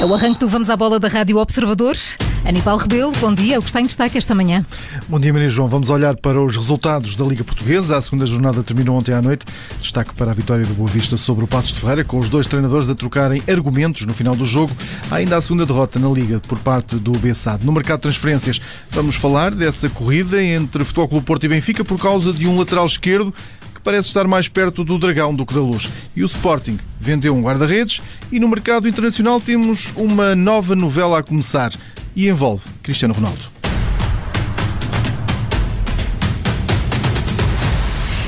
É o arranque do Vamos à Bola da Rádio Observadores. Aníbal Rebelo, bom dia. O que está em destaque esta manhã? Bom dia, Maria João. Vamos olhar para os resultados da Liga Portuguesa. A segunda jornada terminou ontem à noite. Destaque para a vitória do Boa Vista sobre o Passos de Ferreira, com os dois treinadores a trocarem argumentos no final do jogo. Há ainda a segunda derrota na Liga por parte do Bessado. No mercado de transferências, vamos falar dessa corrida entre Futebol Clube Porto e Benfica por causa de um lateral esquerdo que parece estar mais perto do Dragão do que da Luz. E o Sporting vendeu um guarda-redes e no mercado internacional temos uma nova novela a começar e envolve Cristiano Ronaldo.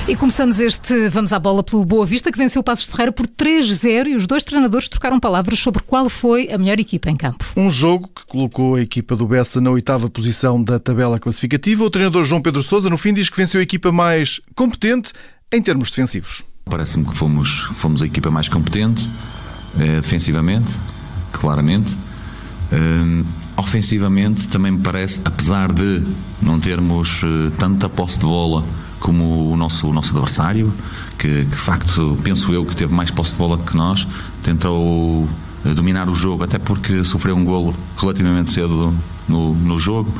E começamos este Vamos à Bola pelo Boa Vista, que venceu o Passos de Ferreira por 3-0 e os dois treinadores trocaram palavras sobre qual foi a melhor equipa em campo. Um jogo que colocou a equipa do Bessa na oitava posição da tabela classificativa. O treinador João Pedro Sousa, no fim, diz que venceu a equipa mais competente em termos defensivos. Parece-me que fomos, fomos a equipa mais competente eh, defensivamente, claramente. Eh, ofensivamente também me parece, apesar de não termos eh, tanta posse de bola como o nosso, o nosso adversário, que, que de facto penso eu que teve mais posse de bola que nós, tentou eh, dominar o jogo, até porque sofreu um golo relativamente cedo no, no jogo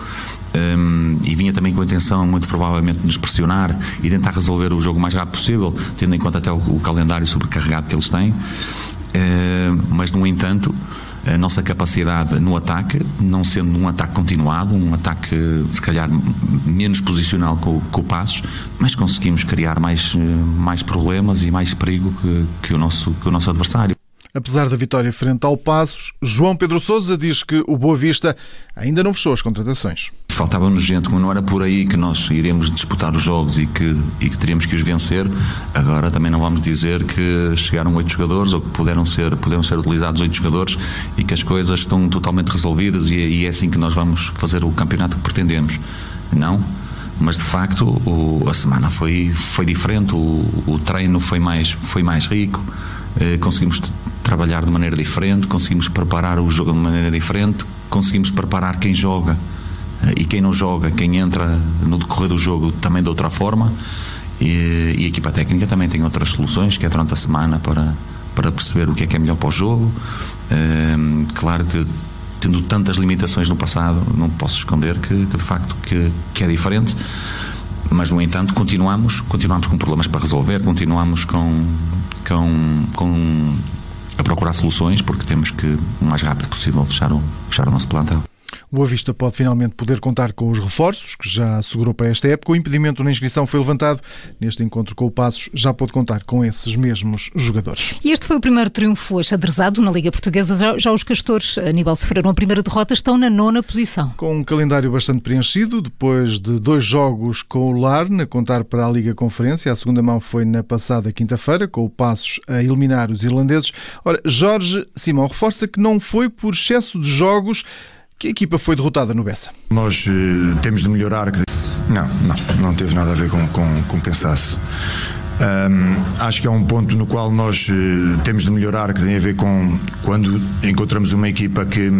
um, e vinha também com a intenção, muito provavelmente, de nos pressionar e tentar resolver o jogo o mais rápido possível, tendo em conta até o, o calendário sobrecarregado que eles têm. Uh, mas, no entanto, a nossa capacidade no ataque, não sendo um ataque continuado, um ataque se calhar menos posicional com, com Passos, mas conseguimos criar mais, mais problemas e mais perigo que, que, o, nosso, que o nosso adversário. Apesar da vitória frente ao Passos, João Pedro Sousa diz que o Boa Vista ainda não fechou as contratações. Faltava-nos gente, mas não era por aí que nós iremos disputar os jogos e que, e que teríamos que os vencer. Agora também não vamos dizer que chegaram oito jogadores ou que puderam ser, puderam ser utilizados oito jogadores e que as coisas estão totalmente resolvidas e, e é assim que nós vamos fazer o campeonato que pretendemos. Não, mas de facto o, a semana foi, foi diferente, o, o treino foi mais, foi mais rico, eh, conseguimos trabalhar de maneira diferente, conseguimos preparar o jogo de maneira diferente, conseguimos preparar quem joga quem não joga, quem entra no decorrer do jogo também de outra forma. E, e a equipa técnica também tem outras soluções, que é durante a semana para, para perceber o que é que é melhor para o jogo. Ehm, claro que tendo tantas limitações no passado, não posso esconder que, que de facto que, que é diferente mas no entanto continuamos continuamos com problemas para resolver continuamos com com, com a procurar soluções, porque temos que, o mais rápido possível, fechar o, fechar o nosso plantel. O Boa Vista pode finalmente poder contar com os reforços, que já assegurou para esta época. O impedimento na inscrição foi levantado. Neste encontro com o Passos, já pode contar com esses mesmos jogadores. E este foi o primeiro triunfo achadrezado na Liga Portuguesa. Já, já os castores, Aníbal, sofreram a primeira derrota, estão na nona posição. Com um calendário bastante preenchido, depois de dois jogos com o Larne, a contar para a Liga Conferência. A segunda mão foi na passada quinta-feira, com o Passos a eliminar os irlandeses. Ora, Jorge Simão reforça que não foi por excesso de jogos que equipa foi derrotada no Bessa? Nós uh, temos de melhorar. Não, não, não teve nada a ver com, com, com cansaço. Um, acho que é um ponto no qual nós uh, temos de melhorar, que tem a ver com quando encontramos uma equipa que,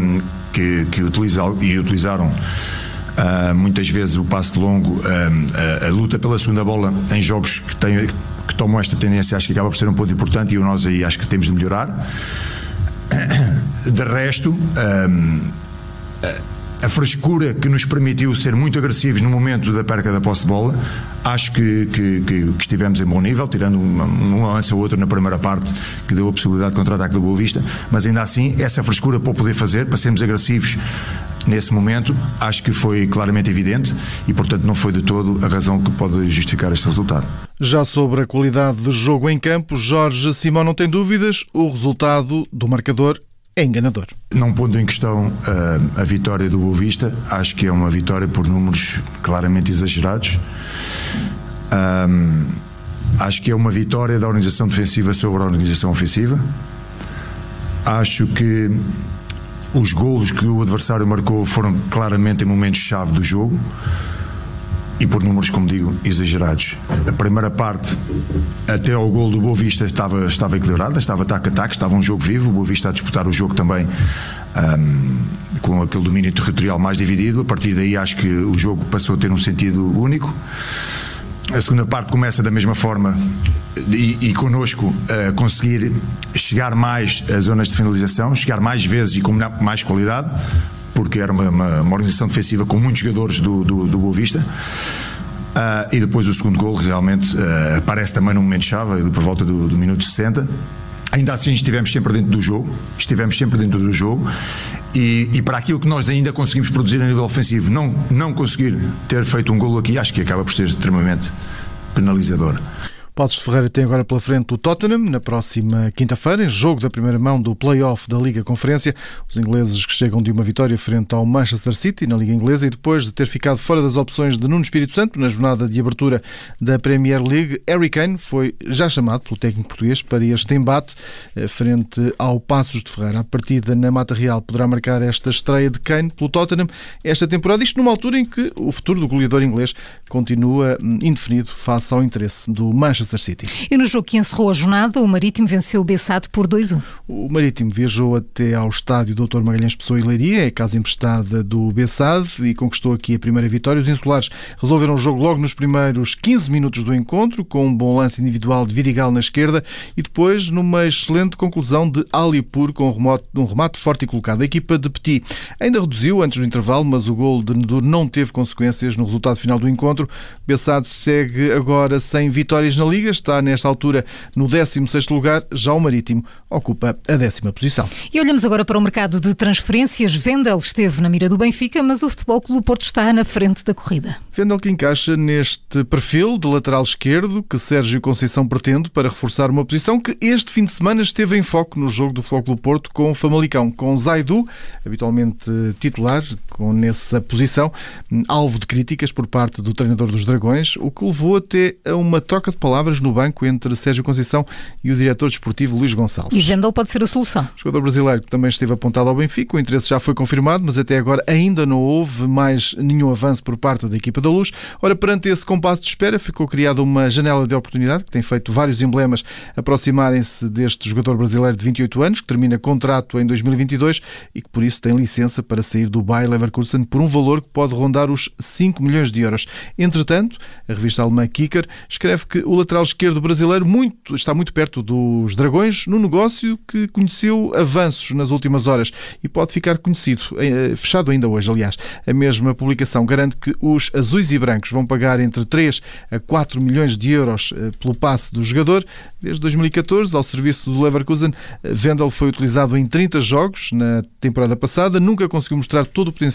que, que utiliza e utilizaram uh, muitas vezes o passe longo, uh, a, a, luta pela segunda bola em jogos que, tem, que tomam esta tendência, acho que acaba por ser um ponto importante e nós aí acho que temos de melhorar. De resto, um, a frescura que nos permitiu ser muito agressivos no momento da perca da posse de bola, acho que, que, que, que estivemos em bom nível, tirando uma, uma lance ou outra na primeira parte que deu a possibilidade de contra-ataque do Boa Vista, mas ainda assim, essa frescura para poder fazer, para sermos agressivos nesse momento, acho que foi claramente evidente e, portanto, não foi de todo a razão que pode justificar este resultado. Já sobre a qualidade de jogo em campo, Jorge Simão não tem dúvidas, o resultado do marcador é enganador. Não pondo em questão uh, a vitória do Boa Vista, acho que é uma vitória por números claramente exagerados. Um, acho que é uma vitória da organização defensiva sobre a organização ofensiva. Acho que os golos que o adversário marcou foram claramente em momentos-chave do jogo e por números, como digo, exagerados. A primeira parte, até ao gol do Boa Vista, estava, estava equilibrada, estava ataque a ataque, estava um jogo vivo, o Boa Vista a disputar o jogo também um, com aquele domínio territorial mais dividido. A partir daí, acho que o jogo passou a ter um sentido único. A segunda parte começa da mesma forma, e, e connosco uh, conseguir chegar mais às zonas de finalização, chegar mais vezes e com mais qualidade, porque era uma, uma, uma organização defensiva com muitos jogadores do, do, do Boa Vista. Uh, e depois o segundo gol realmente uh, aparece também num momento-chave, por volta do, do minuto 60. Ainda assim estivemos sempre dentro do jogo, estivemos sempre dentro do jogo e, e, para aquilo que nós ainda conseguimos produzir a nível ofensivo, não, não conseguir ter feito um golo aqui, acho que acaba por ser extremamente penalizador. De Ferreira tem agora pela frente o Tottenham na próxima quinta-feira, em jogo da primeira mão do play-off da Liga Conferência. Os ingleses que chegam de uma vitória frente ao Manchester City na Liga Inglesa e depois de ter ficado fora das opções de Nuno Espírito Santo na jornada de abertura da Premier League, Harry Kane foi já chamado pelo técnico português para este embate eh, frente ao Passos de Ferreira. A partida na Mata Real poderá marcar esta estreia de Kane pelo Tottenham esta temporada, isto numa altura em que o futuro do goleador inglês continua hum, indefinido face ao interesse do Manchester Manchester City. E no jogo que encerrou a jornada, o Marítimo venceu o Bessade por 2-1. O Marítimo viajou até ao estádio Dr. Magalhães Pessoa e Leiria, é a casa emprestada do Bessade, e conquistou aqui a primeira vitória. Os insulares resolveram o jogo logo nos primeiros 15 minutos do encontro, com um bom lance individual de Vidigal na esquerda e depois numa excelente conclusão de Alipur com um remate, um remate forte e colocado. A equipa de Petit ainda reduziu antes do intervalo, mas o gol de Nedur não teve consequências no resultado final do encontro. Bessade segue agora sem vitórias na Liga, está nesta altura no 16º lugar, já o Marítimo ocupa a décima posição. E olhamos agora para o mercado de transferências. Vendel esteve na mira do Benfica, mas o Futebol Clube Porto está na frente da corrida. Vendel que encaixa neste perfil de lateral esquerdo que Sérgio Conceição pretende para reforçar uma posição que este fim de semana esteve em foco no jogo do Futebol Clube Porto com o Famalicão, com Zaidu, habitualmente titular, com nessa posição, alvo de críticas por parte do treinador dos Dragões, o que levou até a uma troca de palavras no banco entre Sérgio Conceição e o diretor desportivo Luís Gonçalves. E Vendel pode ser a solução. O jogador brasileiro que também esteve apontado ao Benfica, o interesse já foi confirmado, mas até agora ainda não houve mais nenhum avanço por parte da equipa da Luz. Ora, perante esse compasso de espera, ficou criada uma janela de oportunidade que tem feito vários emblemas aproximarem-se deste jogador brasileiro de 28 anos, que termina contrato em 2022 e que por isso tem licença para sair do Bayer Leverkusen por um valor que pode rondar os 5 milhões de euros. Entretanto, a revista alemã Kicker escreve que o lateral esquerdo brasileiro muito, está muito perto dos Dragões no negócio que conheceu avanços nas últimas horas e pode ficar conhecido, eh, fechado ainda hoje, aliás. A mesma publicação garante que os azuis e brancos vão pagar entre 3 a 4 milhões de euros eh, pelo passe do jogador. Desde 2014, ao serviço do Leverkusen, eh, Vendel foi utilizado em 30 jogos na temporada passada, nunca conseguiu mostrar todo o potencial,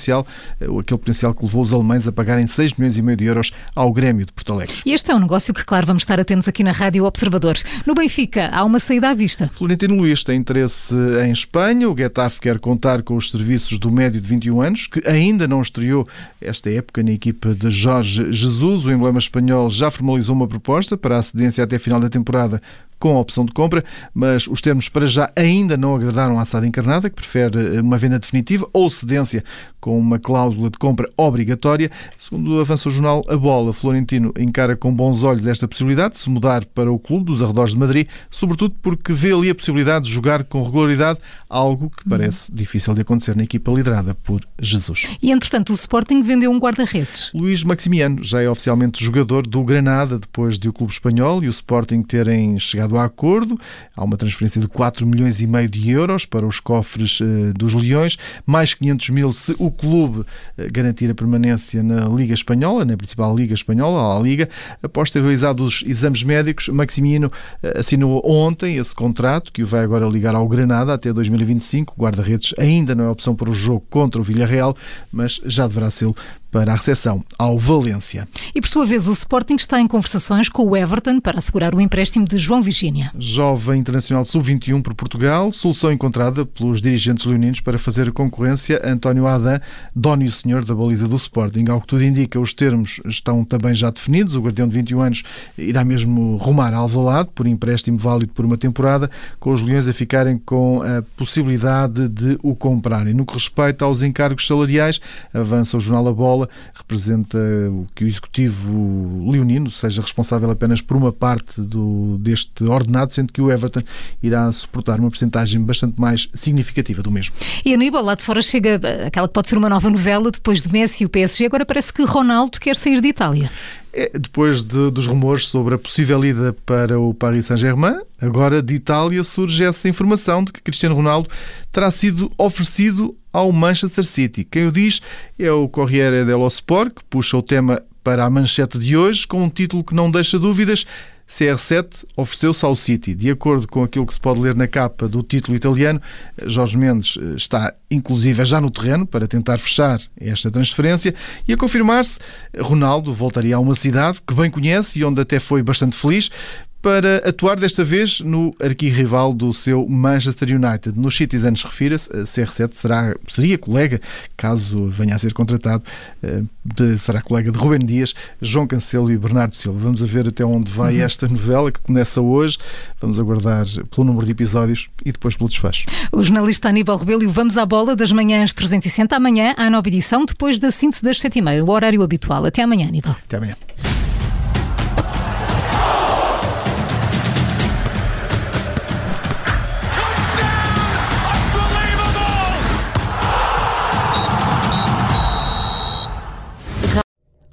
aquele potencial que levou os alemães a pagarem 6 milhões e meio de euros ao Grêmio de Porto Alegre. E este é um negócio que, claro, vamos estar a atentos aqui na Rádio Observador. No Benfica, há uma saída à vista. Florentino Luís tem interesse em Espanha. O Getafe quer contar com os serviços do médio de 21 anos, que ainda não estreou esta época na equipa de Jorge Jesus. O emblema espanhol já formalizou uma proposta para a cedência até final da temporada com a opção de compra, mas os termos para já ainda não agradaram à SAD encarnada, que prefere uma venda definitiva ou cedência com uma cláusula de compra obrigatória. Segundo avança o jornal A Bola, Florentino encara com bons olhos esta possibilidade de se mudar para o clube dos arredores de Madrid, sobretudo porque vê ali a possibilidade de jogar com regularidade, algo que parece difícil de acontecer na equipa liderada por Jesus. E entretanto, o Sporting vendeu um guarda-redes. Luís Maximiano já é oficialmente jogador do Granada depois de o clube espanhol e o Sporting terem chegado a acordo. Há uma transferência de 4 milhões e meio de euros para os cofres eh, dos Leões, mais 500 mil se o clube eh, garantir a permanência na Liga Espanhola, na principal Liga Espanhola, a Liga. Após ter realizado os exames médicos, Maximiano eh, assinou ontem esse contrato que o vai agora ligar ao Granada até 2025. O guarda-redes ainda não é opção para o jogo contra o Villarreal, mas já deverá ser para a recepção ao Valência. E por sua vez, o Sporting está em conversações com o Everton para assegurar o empréstimo de João Virgínia. Jovem internacional sub-21 por Portugal, solução encontrada pelos dirigentes leoninos para fazer concorrência a António Adam, dono e senhor da baliza do Sporting. Ao que tudo indica, os termos estão também já definidos. O guardião de 21 anos irá mesmo rumar a Alvalade por empréstimo válido por uma temporada, com os leões a ficarem com a possibilidade de o comprarem. No que respeita aos encargos salariais, avança o jornal A Bola representa que o Executivo leonino seja responsável apenas por uma parte do, deste ordenado, sendo que o Everton irá suportar uma porcentagem bastante mais significativa do mesmo. E Aníbal, lá de fora chega aquela que pode ser uma nova novela depois de Messi e o PSG, agora parece que Ronaldo quer sair de Itália. É, depois de, dos rumores sobre a possível ida para o Paris Saint-Germain, agora de Itália surge essa informação de que Cristiano Ronaldo terá sido oferecido ao Manchester City. Quem o diz é o Corriere dello Sport, que puxa o tema para a manchete de hoje com um título que não deixa dúvidas. CR7 ofereceu-se ao City. De acordo com aquilo que se pode ler na capa do título italiano, Jorge Mendes eh, está inclusive já no terreno para tentar fechar esta transferência e a confirmar-se, Ronaldo voltaria a uma cidade que bem conhece e onde até foi bastante feliz para atuar desta vez no arquirrival do seu Manchester United. Nos Citizens refira-se, a CR7 será, seria colega, caso venha a ser contratado, eh, de, será colega de Rubem Dias, João Cancelo e Bernardo Silva. Vamos a ver até onde vai uhum. esta novela que começa hoje. Vamos aguardar pelo número de episódios e depois pelo desfecho. O jornalista Aníbal Rebelo e o Vamos à Bola das manhãs 360 amanhã, à nova edição, depois da síntese das 7h30, o horário habitual. Até amanhã, Aníbal. Até amanhã.